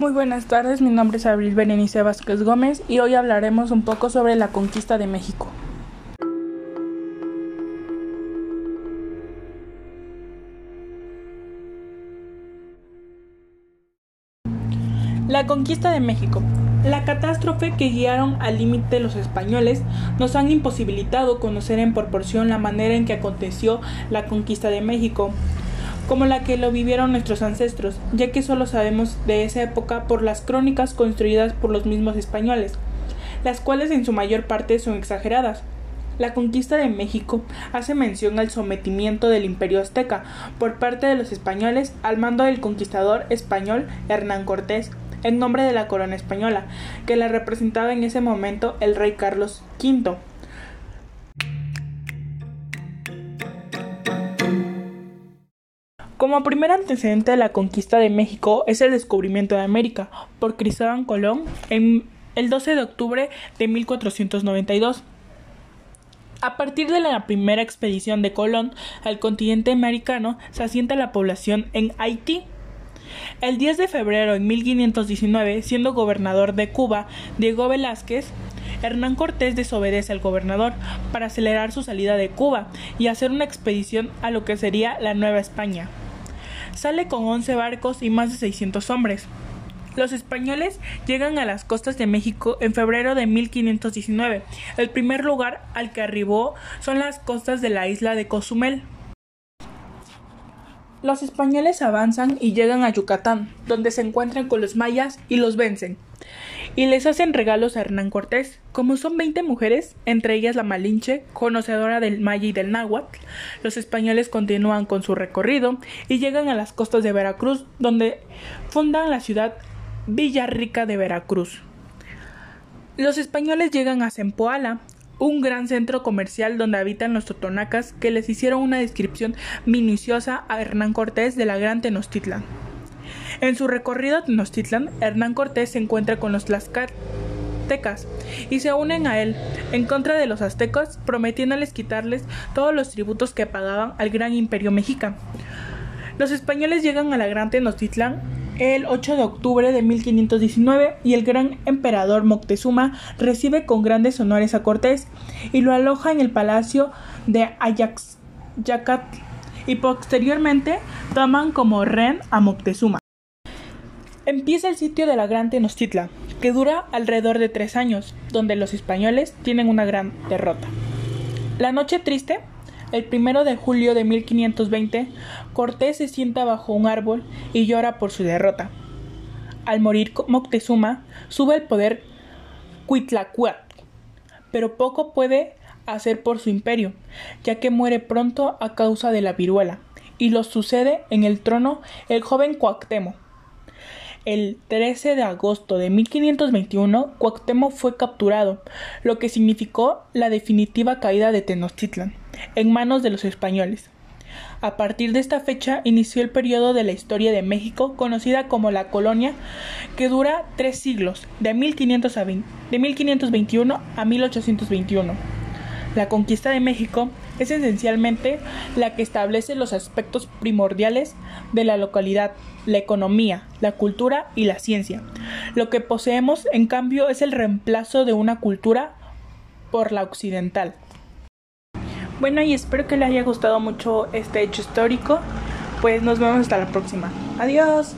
Muy buenas tardes, mi nombre es Abril Berenice Vázquez Gómez y hoy hablaremos un poco sobre la conquista de México. La conquista de México. La catástrofe que guiaron al límite los españoles nos han imposibilitado conocer en proporción la manera en que aconteció la conquista de México como la que lo vivieron nuestros ancestros, ya que solo sabemos de esa época por las crónicas construidas por los mismos españoles, las cuales en su mayor parte son exageradas. La conquista de México hace mención al sometimiento del imperio azteca por parte de los españoles al mando del conquistador español Hernán Cortés, en nombre de la corona española, que la representaba en ese momento el rey Carlos V. Como primer antecedente de la conquista de México es el descubrimiento de América por Cristóbal Colón en el 12 de octubre de 1492. A partir de la primera expedición de Colón al continente americano se asienta la población en Haití. El 10 de febrero de 1519, siendo gobernador de Cuba Diego Velázquez, Hernán Cortés desobedece al gobernador para acelerar su salida de Cuba y hacer una expedición a lo que sería la Nueva España sale con 11 barcos y más de 600 hombres. Los españoles llegan a las costas de México en febrero de 1519. El primer lugar al que arribó son las costas de la isla de Cozumel. Los españoles avanzan y llegan a Yucatán, donde se encuentran con los mayas y los vencen y les hacen regalos a Hernán Cortés. Como son 20 mujeres, entre ellas la Malinche, conocedora del maya y del náhuatl, los españoles continúan con su recorrido y llegan a las costas de Veracruz, donde fundan la ciudad Villarrica de Veracruz. Los españoles llegan a Zempoala, un gran centro comercial donde habitan los totonacas que les hicieron una descripción minuciosa a Hernán Cortés de la Gran Tenochtitlan. En su recorrido a Tenochtitlan, Hernán Cortés se encuentra con los tlaxcaltecas y se unen a él en contra de los aztecas, prometiéndoles quitarles todos los tributos que pagaban al gran imperio mexica. Los españoles llegan a la Gran Tenochtitlan el 8 de octubre de 1519 y el gran emperador Moctezuma recibe con grandes honores a Cortés y lo aloja en el palacio de Ayaxyacatl y posteriormente toman como rehén a Moctezuma. Empieza el sitio de la Gran Tenochtitlan, que dura alrededor de tres años, donde los españoles tienen una gran derrota. La noche triste, el primero de julio de 1520, Cortés se sienta bajo un árbol y llora por su derrota. Al morir Moctezuma, sube al poder Cuitlacuatl, pero poco puede hacer por su imperio, ya que muere pronto a causa de la viruela, y lo sucede en el trono el joven Cuauhtémoc el 13 de agosto de 1521, Cuauhtémoc fue capturado, lo que significó la definitiva caída de Tenochtitlan en manos de los españoles. A partir de esta fecha inició el periodo de la historia de México conocida como la colonia, que dura tres siglos, de, 1500 de 1521 a 1821. La conquista de México es esencialmente la que establece los aspectos primordiales de la localidad, la economía, la cultura y la ciencia. Lo que poseemos, en cambio, es el reemplazo de una cultura por la occidental. Bueno, y espero que les haya gustado mucho este hecho histórico. Pues nos vemos hasta la próxima. Adiós.